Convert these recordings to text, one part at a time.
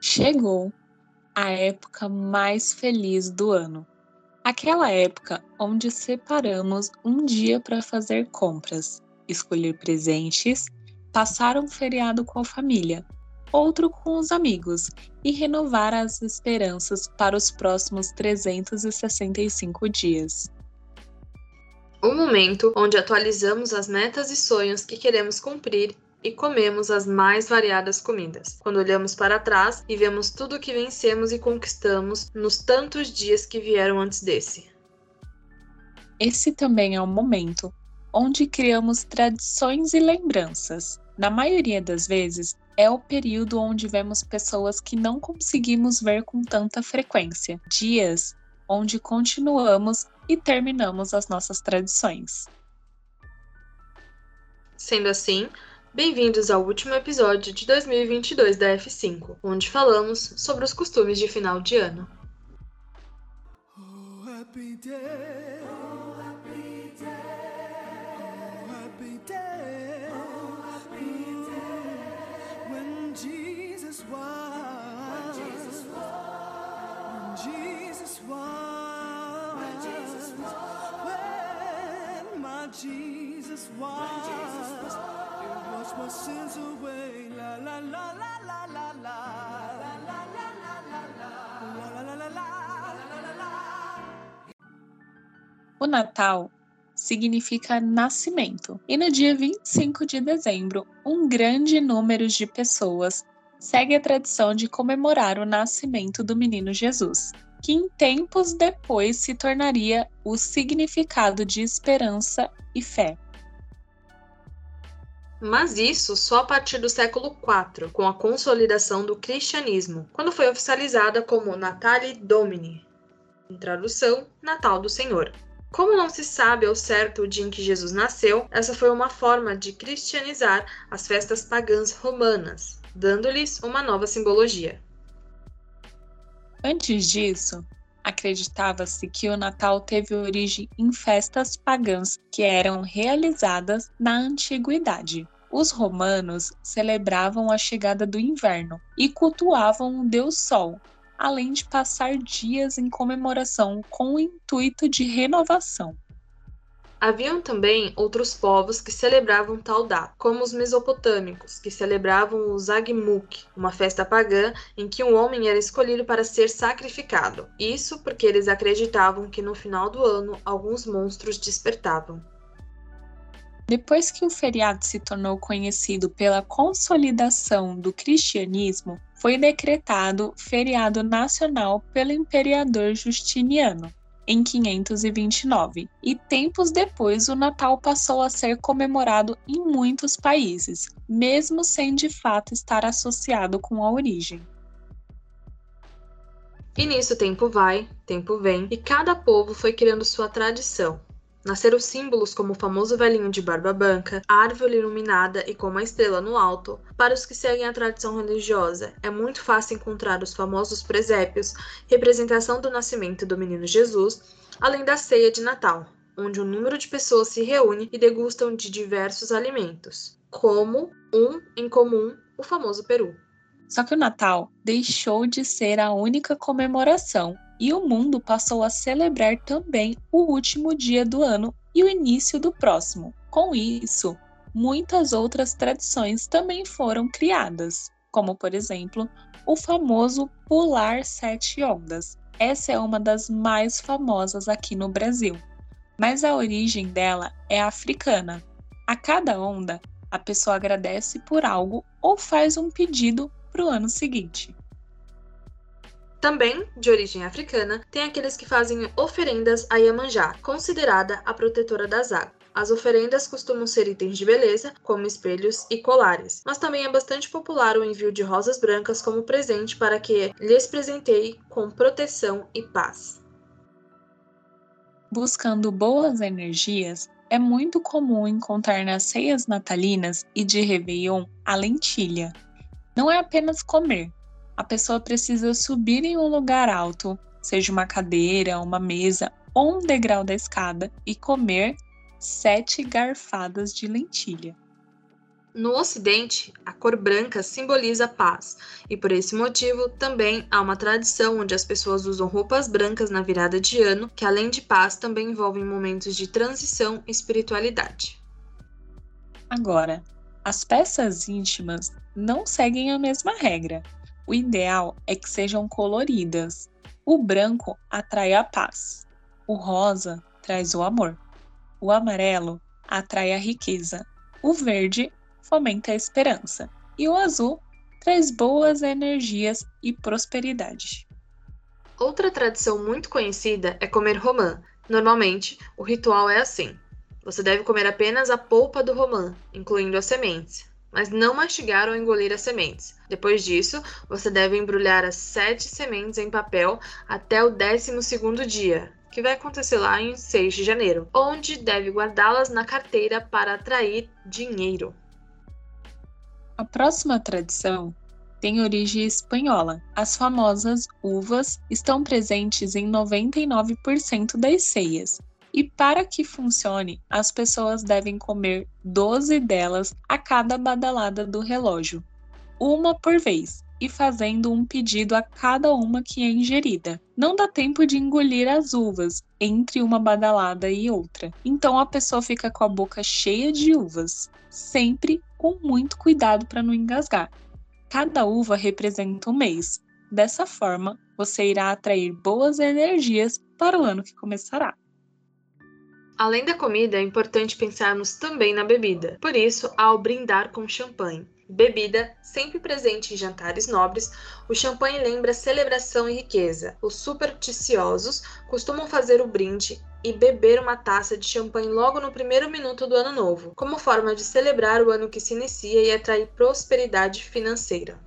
Chegou a época mais feliz do ano. Aquela época onde separamos um dia para fazer compras, escolher presentes, passar um feriado com a família, outro com os amigos e renovar as esperanças para os próximos 365 dias. Um momento onde atualizamos as metas e sonhos que queremos cumprir e comemos as mais variadas comidas. Quando olhamos para trás e vemos tudo o que vencemos e conquistamos nos tantos dias que vieram antes desse. Esse também é o momento onde criamos tradições e lembranças. Na maioria das vezes, é o período onde vemos pessoas que não conseguimos ver com tanta frequência, dias onde continuamos e terminamos as nossas tradições. Sendo assim, Bem-vindos ao último episódio de 2022 da F5, onde falamos sobre os costumes de final de ano. Oh, was. When my Jesus was. O Natal significa nascimento, e no dia 25 de dezembro, um grande número de pessoas segue a tradição de comemorar o nascimento do menino Jesus, que em tempos depois se tornaria o significado de esperança e fé mas isso só a partir do século IV, com a consolidação do cristianismo, quando foi oficializada como Natale Domini, em tradução, Natal do Senhor. Como não se sabe ao certo o dia em que Jesus nasceu, essa foi uma forma de cristianizar as festas pagãs romanas, dando-lhes uma nova simbologia. Antes disso, acreditava-se que o Natal teve origem em festas pagãs que eram realizadas na antiguidade. Os romanos celebravam a chegada do inverno e cultuavam o deus Sol, além de passar dias em comemoração com o intuito de renovação. Haviam também outros povos que celebravam tal data, como os mesopotâmicos, que celebravam o Zagmuk, uma festa pagã em que um homem era escolhido para ser sacrificado. Isso porque eles acreditavam que no final do ano alguns monstros despertavam. Depois que o feriado se tornou conhecido pela consolidação do cristianismo, foi decretado feriado nacional pelo imperador Justiniano em 529, e tempos depois o Natal passou a ser comemorado em muitos países, mesmo sem de fato estar associado com a origem. E nisso tempo vai, tempo vem, e cada povo foi criando sua tradição, Nasceram símbolos como o famoso velhinho de barba branca, a árvore iluminada e com uma estrela no alto. Para os que seguem a tradição religiosa, é muito fácil encontrar os famosos presépios, representação do nascimento do menino Jesus, além da ceia de Natal, onde um número de pessoas se reúne e degustam de diversos alimentos, como um em comum, o famoso peru. Só que o Natal deixou de ser a única comemoração e o mundo passou a celebrar também o último dia do ano e o início do próximo. Com isso, muitas outras tradições também foram criadas, como por exemplo, o famoso pular sete ondas. Essa é uma das mais famosas aqui no Brasil, mas a origem dela é africana. A cada onda, a pessoa agradece por algo ou faz um pedido para o ano seguinte. Também, de origem africana, tem aqueles que fazem oferendas a Iemanjá, considerada a protetora das águas. As oferendas costumam ser itens de beleza, como espelhos e colares, mas também é bastante popular o envio de rosas brancas como presente para que lhes presenteie com proteção e paz. Buscando boas energias, é muito comum encontrar nas ceias natalinas e de Réveillon a lentilha. Não é apenas comer, a pessoa precisa subir em um lugar alto, seja uma cadeira, uma mesa um degrau da escada e comer sete garfadas de lentilha. No Ocidente, a cor branca simboliza paz, e por esse motivo também há uma tradição onde as pessoas usam roupas brancas na virada de ano, que além de paz também envolvem momentos de transição e espiritualidade. Agora, as peças íntimas não seguem a mesma regra. O ideal é que sejam coloridas. O branco atrai a paz, o rosa traz o amor, o amarelo atrai a riqueza, o verde fomenta a esperança, e o azul traz boas energias e prosperidade. Outra tradição muito conhecida é comer romã. Normalmente, o ritual é assim: você deve comer apenas a polpa do romã, incluindo as sementes, mas não mastigar ou engolir as sementes. Depois disso, você deve embrulhar as sete sementes em papel até o 12 segundo dia, que vai acontecer lá em 6 de janeiro, onde deve guardá-las na carteira para atrair dinheiro. A próxima tradição tem origem espanhola. As famosas uvas estão presentes em 99% das ceias. E para que funcione, as pessoas devem comer 12 delas a cada badalada do relógio, uma por vez, e fazendo um pedido a cada uma que é ingerida. Não dá tempo de engolir as uvas entre uma badalada e outra, então a pessoa fica com a boca cheia de uvas, sempre com muito cuidado para não engasgar. Cada uva representa um mês. Dessa forma, você irá atrair boas energias para o ano que começará. Além da comida, é importante pensarmos também na bebida. Por isso, ao brindar com champanhe, bebida sempre presente em jantares nobres, o champanhe lembra celebração e riqueza. Os supersticiosos costumam fazer o brinde e beber uma taça de champanhe logo no primeiro minuto do ano novo, como forma de celebrar o ano que se inicia e atrair prosperidade financeira.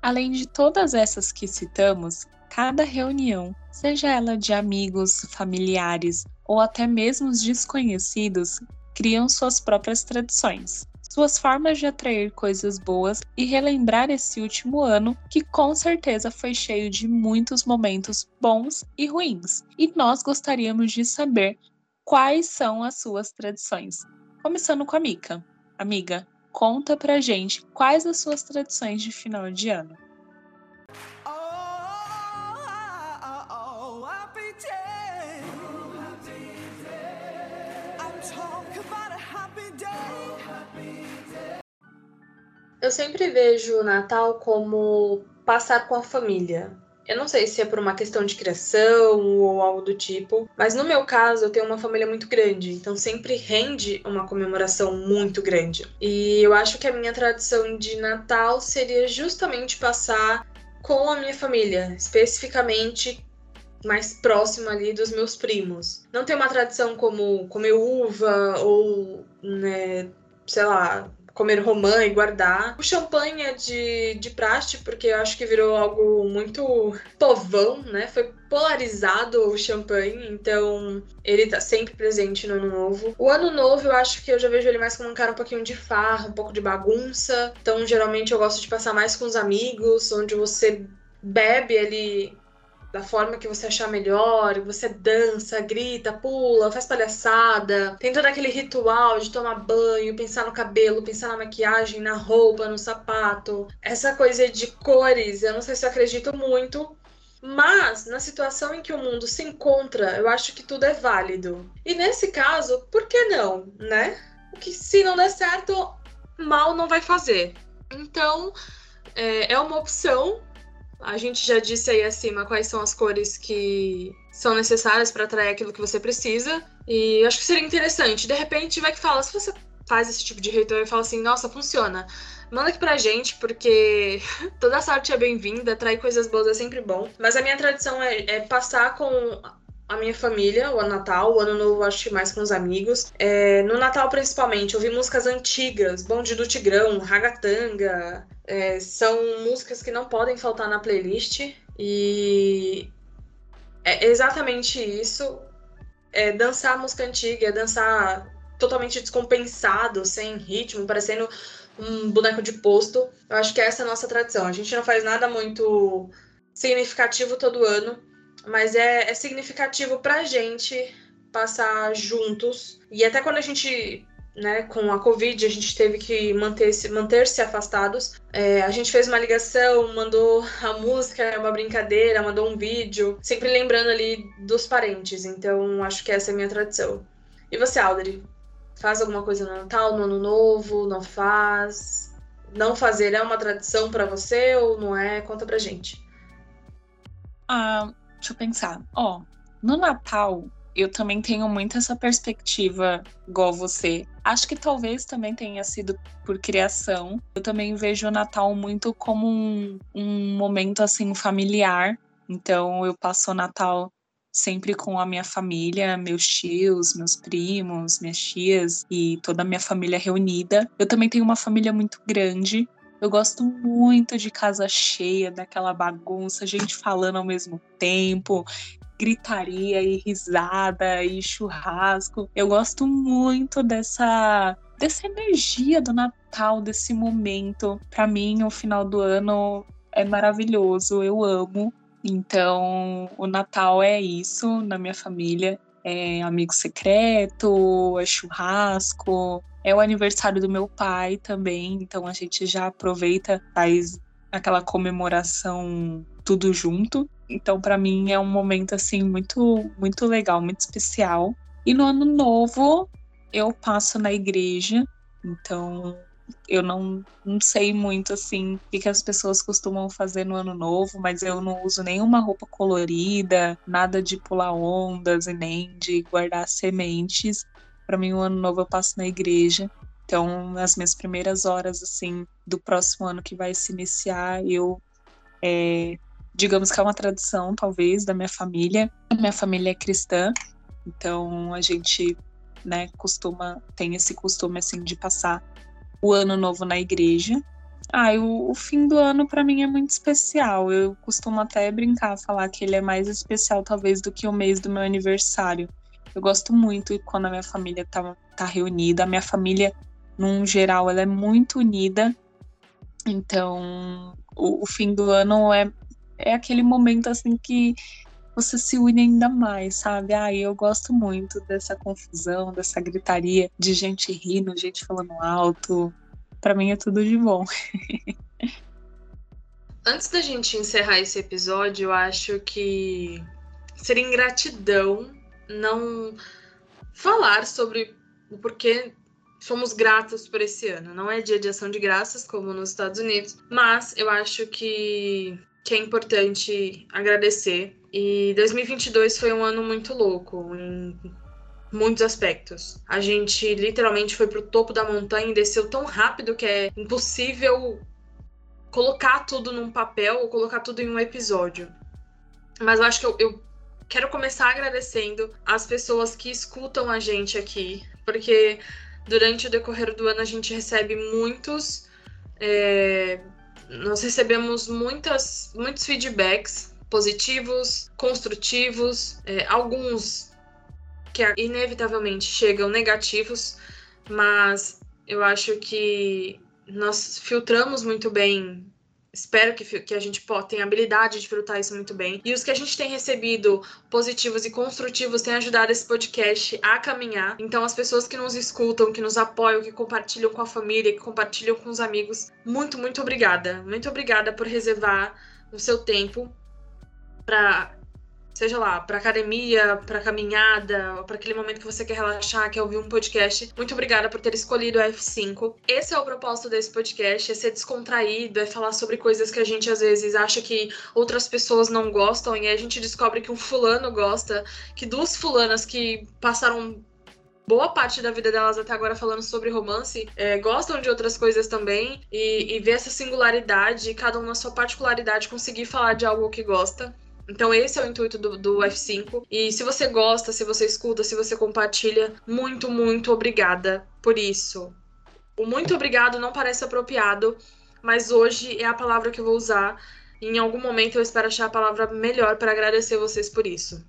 Além de todas essas que citamos, cada reunião, seja ela de amigos, familiares ou até mesmo desconhecidos, criam suas próprias tradições suas formas de atrair coisas boas e relembrar esse último ano que com certeza foi cheio de muitos momentos bons e ruins. E nós gostaríamos de saber quais são as suas tradições. Começando com a Mica. Amiga, conta pra gente quais as suas tradições de final de ano. Sempre vejo o Natal como passar com a família. Eu não sei se é por uma questão de criação ou algo do tipo, mas no meu caso eu tenho uma família muito grande, então sempre rende uma comemoração muito grande. E eu acho que a minha tradição de Natal seria justamente passar com a minha família, especificamente mais próxima ali dos meus primos. Não tem uma tradição como comer uva ou, né, sei lá, comer romã e guardar. O champanhe é de, de praxe, porque eu acho que virou algo muito povão, né? Foi polarizado o champanhe, então ele tá sempre presente no ano novo. O ano novo eu acho que eu já vejo ele mais como um cara um pouquinho de farra, um pouco de bagunça. Então geralmente eu gosto de passar mais com os amigos, onde você bebe ali da forma que você achar melhor, você dança, grita, pula, faz palhaçada, tem todo aquele ritual de tomar banho, pensar no cabelo, pensar na maquiagem, na roupa, no sapato. Essa coisa de cores, eu não sei se eu acredito muito, mas na situação em que o mundo se encontra, eu acho que tudo é válido. E nesse caso, por que não, né? Que se não der certo, mal não vai fazer. Então, é, é uma opção a gente já disse aí acima quais são as cores que são necessárias para atrair aquilo que você precisa. E acho que seria interessante. De repente, vai que fala, se você faz esse tipo de ritual e fala assim, nossa, funciona. Manda aqui pra gente, porque toda sorte é bem-vinda, atrair coisas boas é sempre bom. Mas a minha tradição é, é passar com a minha família, o Natal, o Ano Novo acho que mais com os amigos. É, no Natal, principalmente, ouvir músicas antigas, Bonde do Tigrão, Ragatanga, é, são músicas que não podem faltar na playlist e é exatamente isso. É dançar música antiga, é dançar totalmente descompensado, sem ritmo, parecendo um boneco de posto. Eu acho que essa é a nossa tradição. A gente não faz nada muito significativo todo ano. mas é, é significativo pra gente passar juntos. E até quando a gente né, com a Covid, a gente teve que manter-se manter -se afastados. É, a gente fez uma ligação, mandou a música, uma brincadeira, mandou um vídeo, sempre lembrando ali dos parentes. Então, acho que essa é a minha tradição. E você, Audrey? Faz alguma coisa no Natal, no Ano Novo? Não faz? Não fazer é uma tradição para você ou não é? Conta pra gente. Ah, deixa eu pensar. Ó, no Natal, eu também tenho muito essa perspectiva, igual você. Acho que talvez também tenha sido por criação. Eu também vejo o Natal muito como um, um momento assim familiar. Então eu passo o Natal sempre com a minha família, meus tios, meus primos, minhas tias e toda a minha família reunida. Eu também tenho uma família muito grande. Eu gosto muito de casa cheia, daquela bagunça, gente falando ao mesmo tempo gritaria e risada e churrasco. Eu gosto muito dessa dessa energia do Natal, desse momento. Para mim, o final do ano é maravilhoso, eu amo. Então, o Natal é isso na minha família. É amigo secreto, é churrasco, é o aniversário do meu pai também, então a gente já aproveita, faz aquela comemoração tudo junto. Então, para mim é um momento assim muito muito legal, muito especial. E no ano novo eu passo na igreja, então eu não, não sei muito assim o que, as pessoas costumam fazer no ano novo, mas eu não uso nenhuma roupa colorida, nada de pular ondas e nem de guardar sementes. Para mim, o ano novo eu passo na igreja. Então, as minhas primeiras horas assim do próximo ano que vai se iniciar, eu é, digamos que é uma tradição, talvez, da minha família. A minha família é cristã, então a gente, né, costuma, tem esse costume, assim, de passar o ano novo na igreja. Ah, o, o fim do ano para mim é muito especial. Eu costumo até brincar, falar que ele é mais especial, talvez, do que o mês do meu aniversário. Eu gosto muito quando a minha família tá, tá reunida. A minha família, num geral, ela é muito unida. Então, o, o fim do ano é é aquele momento assim que você se une ainda mais, sabe? Ah, eu gosto muito dessa confusão, dessa gritaria, de gente rindo, gente falando alto. Para mim é tudo de bom. Antes da gente encerrar esse episódio, eu acho que seria ingratidão não falar sobre o porquê somos gratos por esse ano. Não é dia de ação de graças, como nos Estados Unidos, mas eu acho que que é importante agradecer. E 2022 foi um ano muito louco em muitos aspectos. A gente literalmente foi pro topo da montanha e desceu tão rápido que é impossível colocar tudo num papel ou colocar tudo em um episódio. Mas eu acho que eu, eu quero começar agradecendo as pessoas que escutam a gente aqui, porque durante o decorrer do ano a gente recebe muitos é, nós recebemos muitas, muitos feedbacks positivos, construtivos, é, alguns que inevitavelmente chegam negativos, mas eu acho que nós filtramos muito bem espero que, que a gente tenha habilidade de filtrar isso muito bem. E os que a gente tem recebido positivos e construtivos têm ajudado esse podcast a caminhar. Então, as pessoas que nos escutam, que nos apoiam, que compartilham com a família, que compartilham com os amigos, muito, muito obrigada. Muito obrigada por reservar o seu tempo para seja lá, para academia, para caminhada, para aquele momento que você quer relaxar, quer ouvir um podcast. Muito obrigada por ter escolhido o F5. Esse é o propósito desse podcast, é ser descontraído, é falar sobre coisas que a gente às vezes acha que outras pessoas não gostam e aí a gente descobre que um fulano gosta, que duas fulanas que passaram boa parte da vida delas até agora falando sobre romance, é, gostam de outras coisas também e, e ver essa singularidade, cada um na sua particularidade, conseguir falar de algo que gosta. Então esse é o intuito do, do, F5. E se você gosta, se você escuta, se você compartilha, muito, muito obrigada por isso. O muito obrigado não parece apropriado, mas hoje é a palavra que eu vou usar. Em algum momento eu espero achar a palavra melhor para agradecer vocês por isso.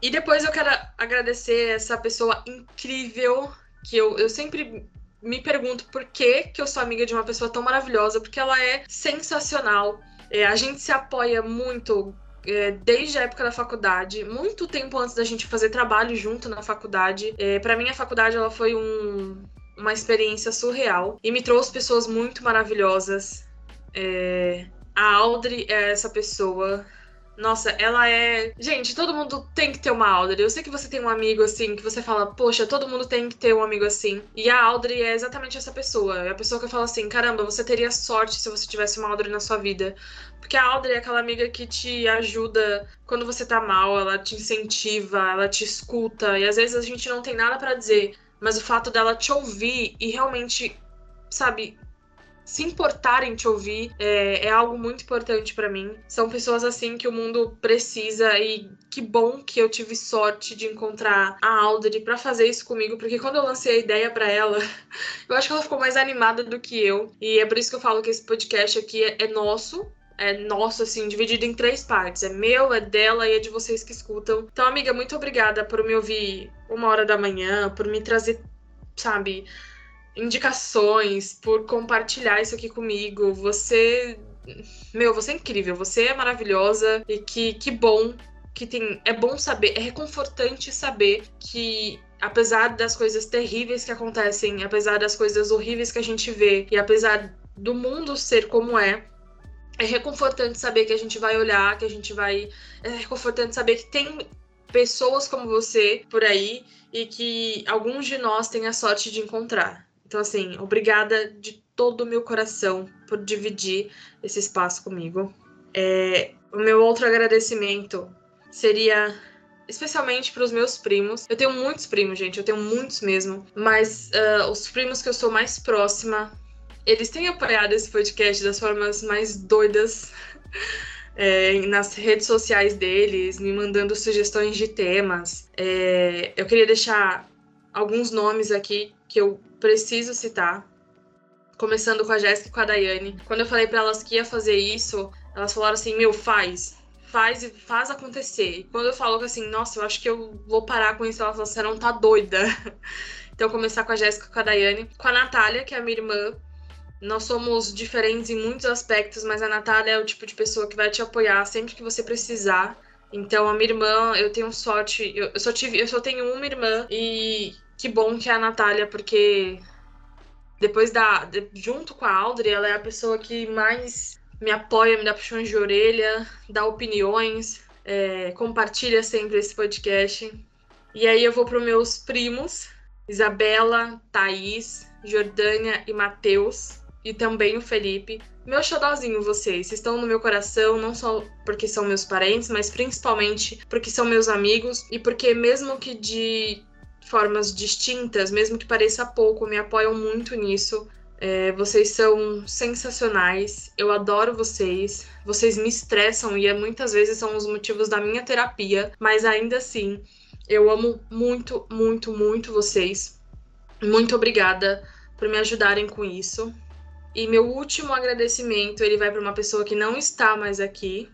E depois eu quero agradecer essa pessoa incrível que eu, eu sempre me pergunto por que, que eu sou amiga de uma pessoa tão maravilhosa, porque ela é sensacional. É, a gente se apoia muito é, desde a época da faculdade, muito tempo antes da gente fazer trabalho junto na faculdade. É, para mim, a faculdade ela foi um, uma experiência surreal e me trouxe pessoas muito maravilhosas. É, a Audrey é essa pessoa nossa, ela é. Gente, todo mundo tem que ter uma Audrey. Eu sei que você tem um amigo assim, que você fala, poxa, todo mundo tem que ter um amigo assim. E a Audrey é exatamente essa pessoa. É a pessoa que fala assim: caramba, você teria sorte se você tivesse uma Audrey na sua vida. Porque a Audrey é aquela amiga que te ajuda quando você tá mal, ela te incentiva, ela te escuta. E às vezes a gente não tem nada para dizer, mas o fato dela te ouvir e realmente, sabe, se importarem em te ouvir é, é algo muito importante para mim. São pessoas assim que o mundo precisa e que bom que eu tive sorte de encontrar a Audrey para fazer isso comigo, porque quando eu lancei a ideia para ela, eu acho que ela ficou mais animada do que eu. E é por isso que eu falo que esse podcast aqui é, é nosso, é nosso, assim, dividido em três partes. É meu, é dela e é de vocês que escutam. Então, amiga, muito obrigada por me ouvir uma hora da manhã, por me trazer, sabe, indicações, por compartilhar isso aqui comigo. Você. Meu, você é incrível, você é maravilhosa e que, que bom que tem. É bom saber, é reconfortante saber que apesar das coisas terríveis que acontecem, apesar das coisas horríveis que a gente vê, e apesar do mundo ser como é, é reconfortante saber que a gente vai olhar, que a gente vai. É reconfortante saber que tem pessoas como você por aí e que alguns de nós têm a sorte de encontrar. Então, assim, obrigada de todo o meu coração por dividir esse espaço comigo. É, o meu outro agradecimento seria especialmente para os meus primos. Eu tenho muitos primos, gente, eu tenho muitos mesmo, mas uh, os primos que eu sou mais próxima, eles têm apoiado esse podcast das formas mais doidas. É, nas redes sociais deles, me mandando sugestões de temas. É, eu queria deixar alguns nomes aqui que eu preciso citar. Começando com a Jéssica e com a Daiane. Quando eu falei para elas que ia fazer isso, elas falaram assim: meu, faz. Faz e faz acontecer. E quando eu falo assim, nossa, eu acho que eu vou parar com isso, elas falaram, você não tá doida. então, começar com a Jéssica com a Daiane. Com a Natália, que é a minha irmã. Nós somos diferentes em muitos aspectos, mas a Natália é o tipo de pessoa que vai te apoiar sempre que você precisar. Então, a minha irmã, eu tenho sorte, eu só tive, eu só tenho uma irmã e que bom que é a Natália, porque depois da. De, junto com a Audrey, ela é a pessoa que mais me apoia, me dá puxões de orelha, dá opiniões, é, compartilha sempre esse podcast. E aí eu vou para os meus primos, Isabela, Thaís, Jordânia e Matheus, e também o Felipe. Meu xodózinho, vocês, estão no meu coração, não só porque são meus parentes, mas principalmente porque são meus amigos e porque, mesmo que de formas distintas, mesmo que pareça pouco, me apoiam muito nisso. É, vocês são sensacionais, eu adoro vocês, vocês me estressam e é, muitas vezes são os motivos da minha terapia, mas ainda assim, eu amo muito, muito, muito vocês. Muito obrigada por me ajudarem com isso. E meu último agradecimento, ele vai para uma pessoa que não está mais aqui,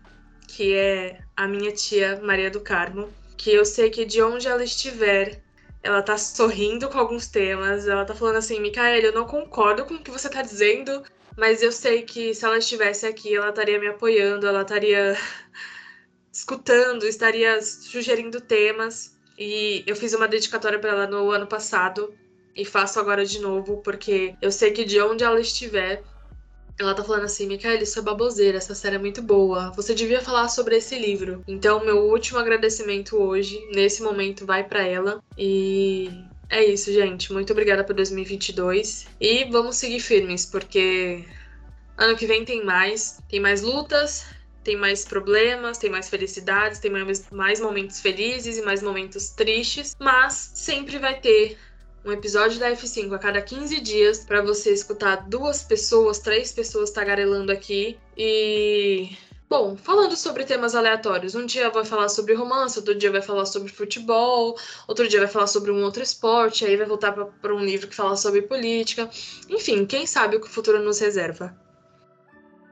que é a minha tia Maria do Carmo, que eu sei que de onde ela estiver, ela tá sorrindo com alguns temas, ela tá falando assim, Micaela, eu não concordo com o que você tá dizendo, mas eu sei que se ela estivesse aqui, ela estaria me apoiando, ela estaria escutando, estaria sugerindo temas. E eu fiz uma dedicatória para ela no ano passado e faço agora de novo, porque eu sei que de onde ela estiver, ela tá falando assim, Micaela, isso é baboseira, essa série é muito boa. Você devia falar sobre esse livro. Então, meu último agradecimento hoje, nesse momento, vai para ela. E é isso, gente. Muito obrigada por 2022. E vamos seguir firmes, porque ano que vem tem mais. Tem mais lutas, tem mais problemas, tem mais felicidades, tem mais, mais momentos felizes e mais momentos tristes. Mas sempre vai ter um episódio da F5 a cada 15 dias para você escutar duas pessoas, três pessoas tagarelando aqui e Bom, falando sobre temas aleatórios, um dia vai falar sobre romance, outro dia vai falar sobre futebol, outro dia vai falar sobre um outro esporte, aí vai voltar para um livro que fala sobre política. Enfim, quem sabe o que o futuro nos reserva.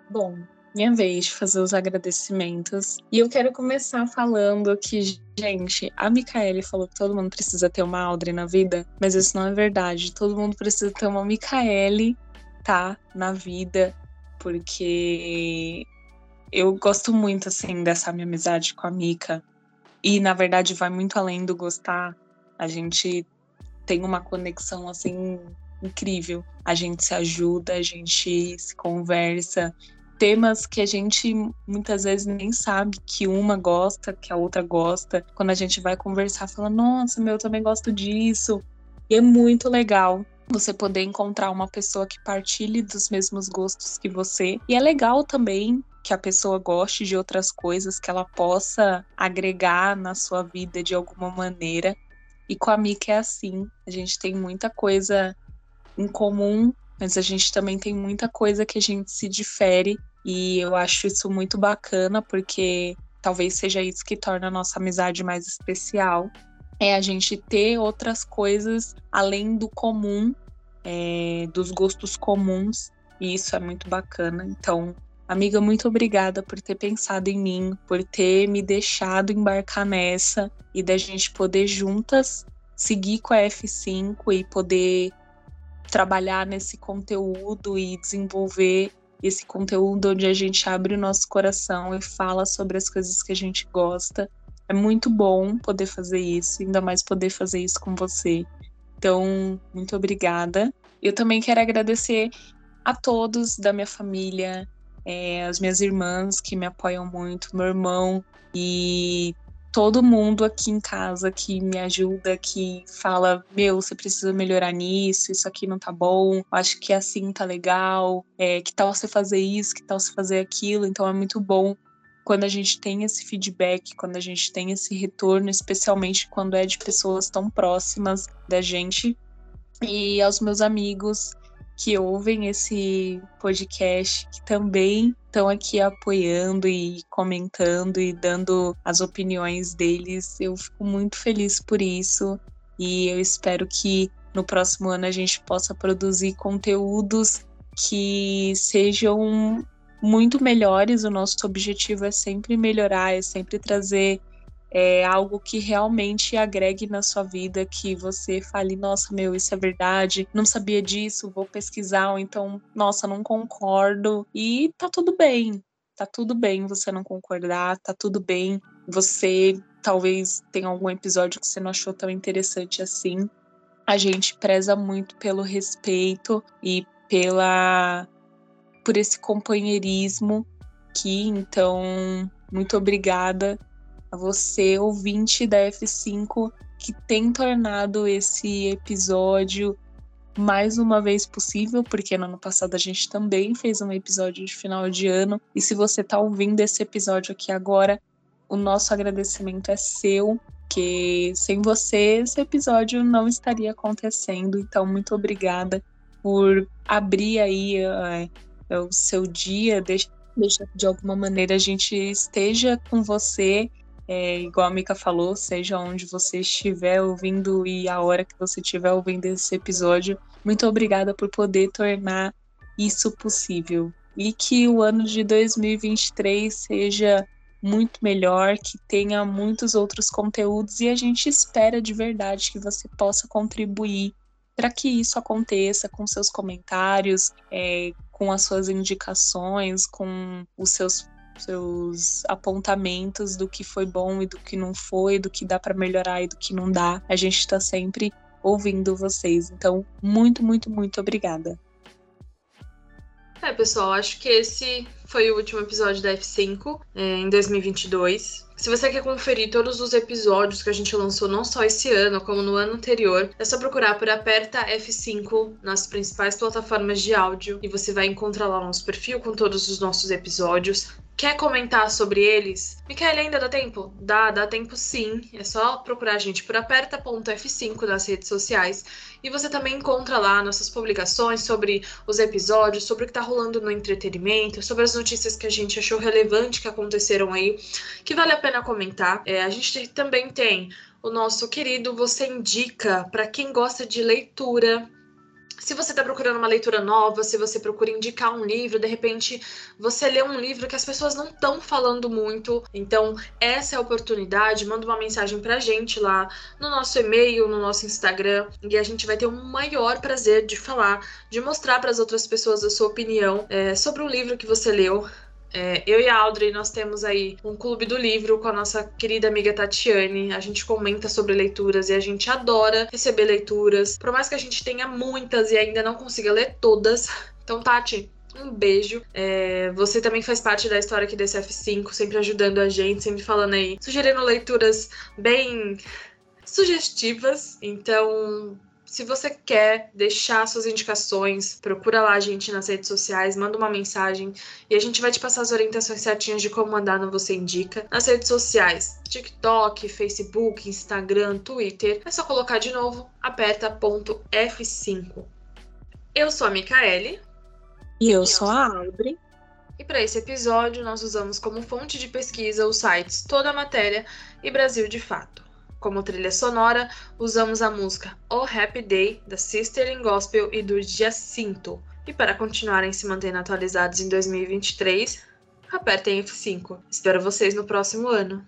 Bom, minha vez de fazer os agradecimentos. E eu quero começar falando que, gente, a Micaele falou que todo mundo precisa ter uma Audrey na vida, mas isso não é verdade. Todo mundo precisa ter uma Micaele, tá? Na vida, porque eu gosto muito, assim, dessa minha amizade com a Mika. E, na verdade, vai muito além do gostar. A gente tem uma conexão, assim, incrível. A gente se ajuda, a gente se conversa. Temas que a gente muitas vezes nem sabe que uma gosta, que a outra gosta. Quando a gente vai conversar, fala: Nossa, meu, eu também gosto disso. E é muito legal você poder encontrar uma pessoa que partilhe dos mesmos gostos que você. E é legal também que a pessoa goste de outras coisas, que ela possa agregar na sua vida de alguma maneira. E com a Mika é assim, a gente tem muita coisa em comum, mas a gente também tem muita coisa que a gente se difere. E eu acho isso muito bacana, porque talvez seja isso que torna a nossa amizade mais especial é a gente ter outras coisas além do comum, é, dos gostos comuns, e isso é muito bacana. Então, amiga, muito obrigada por ter pensado em mim, por ter me deixado embarcar nessa e da gente poder juntas seguir com a F5 e poder trabalhar nesse conteúdo e desenvolver esse conteúdo onde a gente abre o nosso coração e fala sobre as coisas que a gente gosta é muito bom poder fazer isso, ainda mais poder fazer isso com você. Então, muito obrigada. Eu também quero agradecer a todos da minha família, é, as minhas irmãs que me apoiam muito, meu irmão e todo mundo aqui em casa que me ajuda, que fala: Meu, você precisa melhorar nisso, isso aqui não tá bom, acho que assim tá legal, é, que tal você fazer isso, que tal você fazer aquilo. Então é muito bom quando a gente tem esse feedback, quando a gente tem esse retorno, especialmente quando é de pessoas tão próximas da gente. E aos meus amigos que ouvem esse podcast, que também estão aqui apoiando e comentando e dando as opiniões deles. Eu fico muito feliz por isso e eu espero que no próximo ano a gente possa produzir conteúdos que sejam muito melhores. O nosso objetivo é sempre melhorar, é sempre trazer é, algo que realmente agregue na sua vida, que você fale, nossa, meu, isso é verdade, não sabia disso, vou pesquisar, ou então, nossa, não concordo. E tá tudo bem. Tá tudo bem você não concordar, tá tudo bem você talvez tenha algum episódio que você não achou tão interessante assim. A gente preza muito pelo respeito e pela por esse companheirismo aqui. Então, muito obrigada a você, ouvinte da F5, que tem tornado esse episódio mais uma vez possível, porque no ano passado a gente também fez um episódio de final de ano. E se você está ouvindo esse episódio aqui agora, o nosso agradecimento é seu, que sem você esse episódio não estaria acontecendo. Então, muito obrigada por abrir aí é o seu dia, deixa, deixa de alguma maneira a gente esteja com você, é, igual a Mika falou, seja onde você estiver ouvindo e a hora que você estiver ouvindo esse episódio. Muito obrigada por poder tornar isso possível. E que o ano de 2023 seja muito melhor, que tenha muitos outros conteúdos e a gente espera de verdade que você possa contribuir para que isso aconteça com seus comentários, é, com as suas indicações, com os seus seus apontamentos do que foi bom e do que não foi, do que dá para melhorar e do que não dá. A gente está sempre ouvindo vocês. Então, muito, muito, muito obrigada. É, pessoal, acho que esse foi o último episódio da F5 é, em 2022. Se você quer conferir todos os episódios que a gente lançou não só esse ano, como no ano anterior, é só procurar por Aperta F5 nas principais plataformas de áudio e você vai encontrar lá o nosso perfil com todos os nossos episódios. Quer comentar sobre eles? Micaela, ainda dá tempo? Dá, dá tempo sim. É só procurar a gente por aperta.f5 nas redes sociais. E você também encontra lá nossas publicações sobre os episódios, sobre o que tá rolando no entretenimento, sobre as notícias que a gente achou relevante que aconteceram aí, que vale a pena comentar. É, a gente também tem o nosso querido Você Indica, para quem gosta de leitura, se você está procurando uma leitura nova, se você procura indicar um livro, de repente você lê um livro que as pessoas não estão falando muito, então essa é a oportunidade. Manda uma mensagem para a gente lá no nosso e-mail, no nosso Instagram, e a gente vai ter o maior prazer de falar, de mostrar para as outras pessoas a sua opinião é, sobre o livro que você leu É, eu e a Audrey, nós temos aí um clube do livro com a nossa querida amiga Tatiane. A gente comenta sobre leituras e a gente adora receber leituras. Por mais que a gente tenha muitas e ainda não consiga ler todas. Então, Tati, um beijo. É, você também faz parte da história aqui desse F5, sempre ajudando a gente, sempre falando aí, sugerindo leituras bem sugestivas. Então, se você quer deixar suas indicações, procura lá a gente nas redes sociais, manda uma mensagem e a gente vai te passar as orientações certinhas de como mandar no Você Indica. Nas redes sociais, TikTok, Facebook, Instagram, Twitter, é só colocar de novo, aperta ponto F5. Eu sou a Micaele. E eu sou a Audrey. E para esse episódio, nós usamos como fonte de pesquisa os sites Toda a Matéria e Brasil de Fato. Como trilha sonora, usamos a música O Happy Day, da Sister in Gospel e do Jacinto. E para continuarem se mantendo atualizados em 2023, apertem F5. Espero vocês no próximo ano.